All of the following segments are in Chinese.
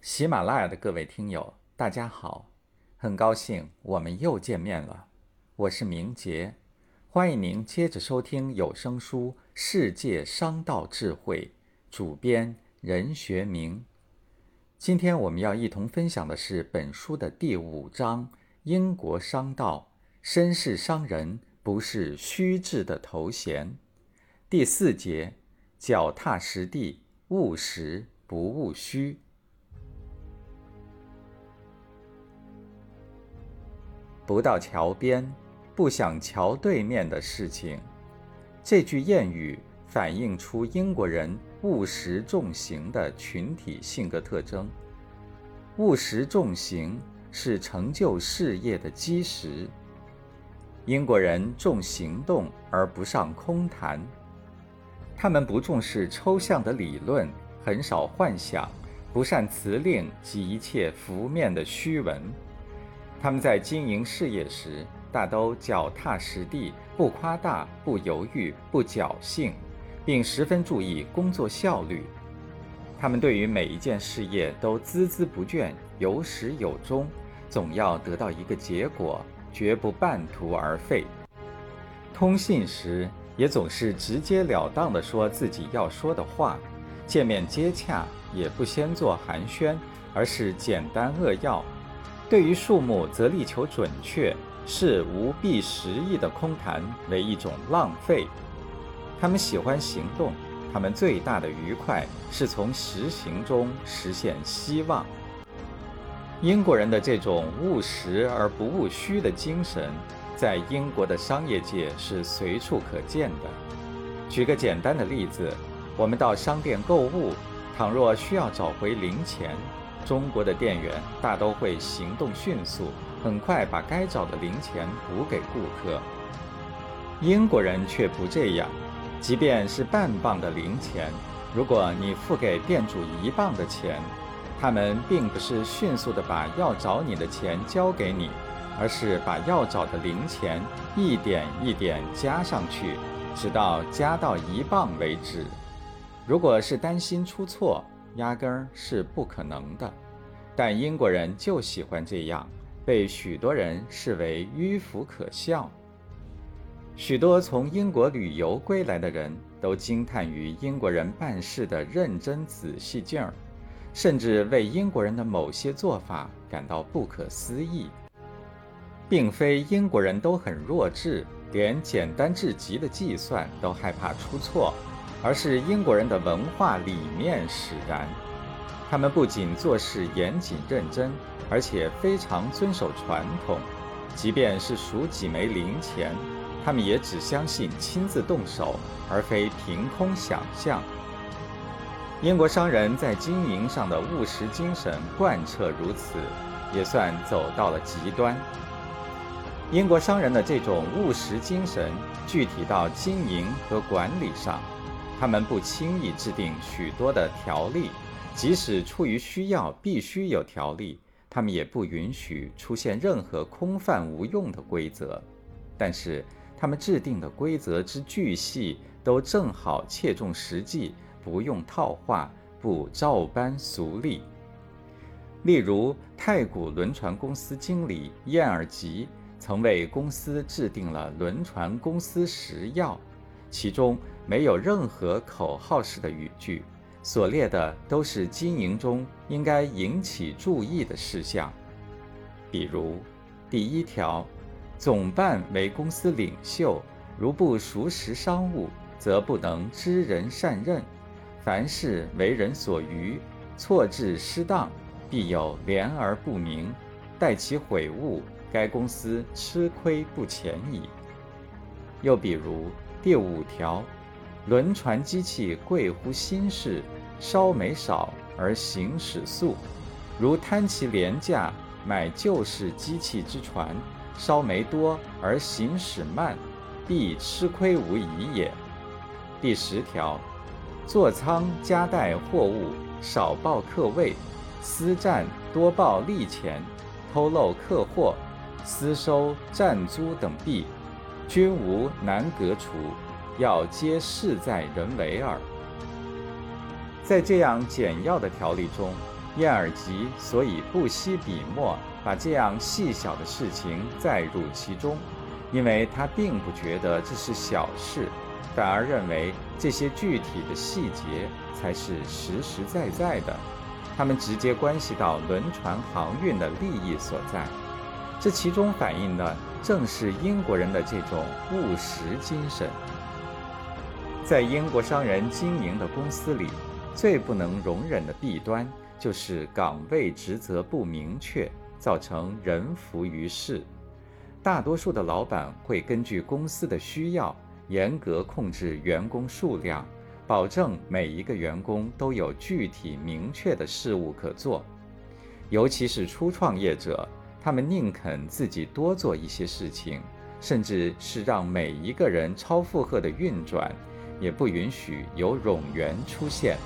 喜马拉雅的各位听友，大家好，很高兴我们又见面了。我是明杰，欢迎您接着收听有声书《世界商道智慧》，主编任学明。今天我们要一同分享的是本书的第五章：英国商道，绅士商人不是虚掷的头衔。第四节：脚踏实地，务实不务虚。不到桥边，不想桥对面的事情。这句谚语反映出英国人务实重行的群体性格特征。务实重行是成就事业的基石。英国人重行动而不上空谈，他们不重视抽象的理论，很少幻想，不善辞令及一切浮面的虚文。他们在经营事业时，大都脚踏实地，不夸大，不犹豫，不侥幸，并十分注意工作效率。他们对于每一件事业都孜孜不倦，有始有终，总要得到一个结果，绝不半途而废。通信时也总是直截了当地说自己要说的话，见面接洽也不先做寒暄，而是简单扼要。对于数目，则力求准确，视无必实意的空谈为一种浪费。他们喜欢行动，他们最大的愉快是从实行中实现希望。英国人的这种务实而不务虚的精神，在英国的商业界是随处可见的。举个简单的例子，我们到商店购物，倘若需要找回零钱。中国的店员大都会行动迅速，很快把该找的零钱补给顾客。英国人却不这样，即便是半磅的零钱，如果你付给店主一磅的钱，他们并不是迅速地把要找你的钱交给你，而是把要找的零钱一点一点加上去，直到加到一磅为止。如果是担心出错，压根儿是不可能的，但英国人就喜欢这样，被许多人视为迂腐可笑。许多从英国旅游归来的人都惊叹于英国人办事的认真仔细劲儿，甚至为英国人的某些做法感到不可思议。并非英国人都很弱智，连简单至极的计算都害怕出错。而是英国人的文化理念使然，他们不仅做事严谨认真，而且非常遵守传统。即便是数几枚零钱，他们也只相信亲自动手，而非凭空想象。英国商人在经营上的务实精神贯彻如此，也算走到了极端。英国商人的这种务实精神，具体到经营和管理上。他们不轻易制定许多的条例，即使出于需要必须有条例，他们也不允许出现任何空泛无用的规则。但是，他们制定的规则之巨细，都正好切中实际，不用套话，不照搬俗例。例如，太古轮船公司经理燕尔吉曾为公司制定了轮船公司十要。其中没有任何口号式的语句，所列的都是经营中应该引起注意的事项。比如，第一条，总办为公司领袖，如不熟识商务，则不能知人善任。凡事为人所愚，错置失当，必有廉而不明。待其悔悟，该公司吃亏不浅矣。又比如。第五条，轮船机器贵乎新式，烧煤少而行驶速。如贪其廉价，买旧式机器之船，烧煤多而行驶慢，必吃亏无疑也。第十条，座舱加带货物，少报客位，私占多报利钱，偷漏客货，私收占租等弊。均无难革除，要皆事在人为耳。在这样简要的条例中，燕尔吉所以不惜笔墨把这样细小的事情载入其中，因为他并不觉得这是小事，反而认为这些具体的细节才是实实在在的，他们直接关系到轮船航运的利益所在。这其中反映的正是英国人的这种务实精神。在英国商人经营的公司里，最不能容忍的弊端就是岗位职责不明确，造成人浮于事。大多数的老板会根据公司的需要，严格控制员工数量，保证每一个员工都有具体明确的事务可做。尤其是初创业者，他们宁肯自己多做一些事情，甚至是让每一个人超负荷的运转。也不允许有冗员出现，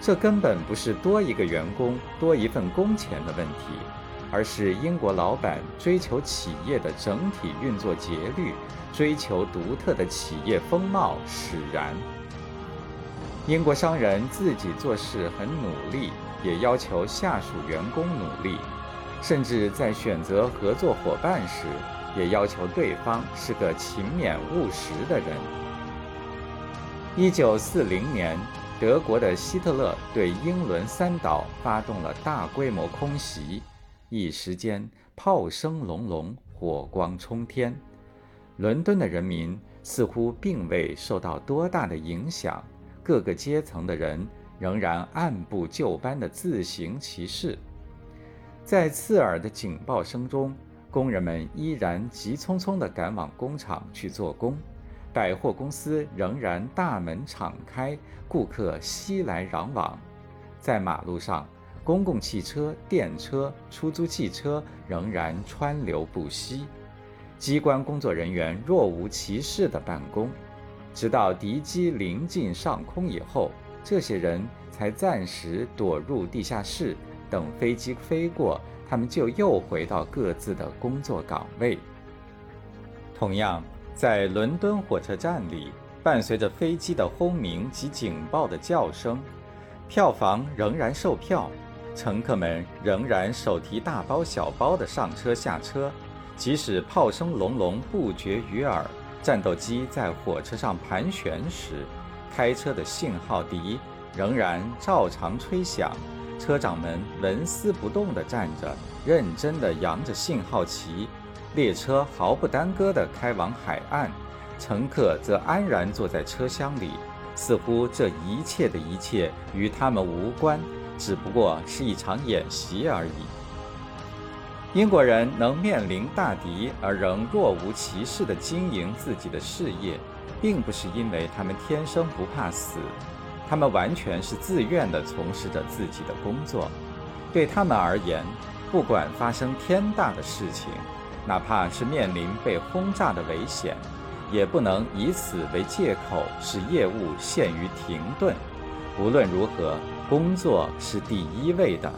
这根本不是多一个员工、多一份工钱的问题，而是英国老板追求企业的整体运作节律，追求独特的企业风貌使然。英国商人自己做事很努力，也要求下属员工努力，甚至在选择合作伙伴时，也要求对方是个勤勉务实的人。一九四零年，德国的希特勒对英伦三岛发动了大规模空袭，一时间炮声隆隆，火光冲天。伦敦的人民似乎并未受到多大的影响，各个阶层的人仍然按部就班地自行其事。在刺耳的警报声中，工人们依然急匆匆地赶往工厂去做工。百货公司仍然大门敞开，顾客熙来攘往。在马路上，公共汽车、电车、出租汽车仍然川流不息。机关工作人员若无其事地办公，直到敌机临近上空以后，这些人才暂时躲入地下室，等飞机飞过，他们就又回到各自的工作岗位。同样。在伦敦火车站里，伴随着飞机的轰鸣及警报的叫声，票房仍然售票，乘客们仍然手提大包小包的上车下车。即使炮声隆隆不绝于耳，战斗机在火车上盘旋时，开车的信号笛仍然照常吹响。车长们纹丝不动地站着，认真地扬着信号旗。列车毫不耽搁地开往海岸，乘客则安然坐在车厢里，似乎这一切的一切与他们无关，只不过是一场演习而已。英国人能面临大敌而仍若无其事地经营自己的事业，并不是因为他们天生不怕死，他们完全是自愿地从事着自己的工作。对他们而言，不管发生天大的事情。哪怕是面临被轰炸的危险，也不能以此为借口使业务陷于停顿。无论如何，工作是第一位的。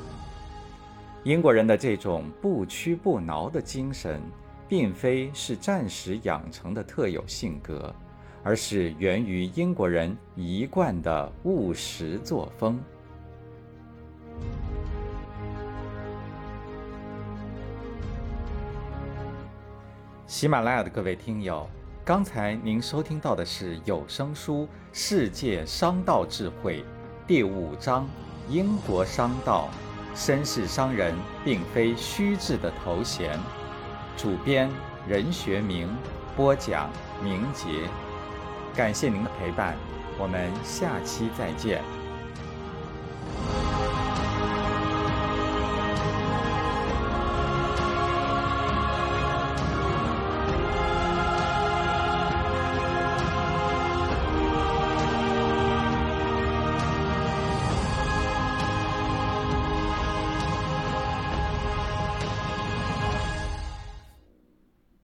英国人的这种不屈不挠的精神，并非是暂时养成的特有性格，而是源于英国人一贯的务实作风。喜马拉雅的各位听友，刚才您收听到的是有声书《世界商道智慧》第五章：英国商道，绅士商人并非虚掷的头衔。主编任学明，播讲明杰。感谢您的陪伴，我们下期再见。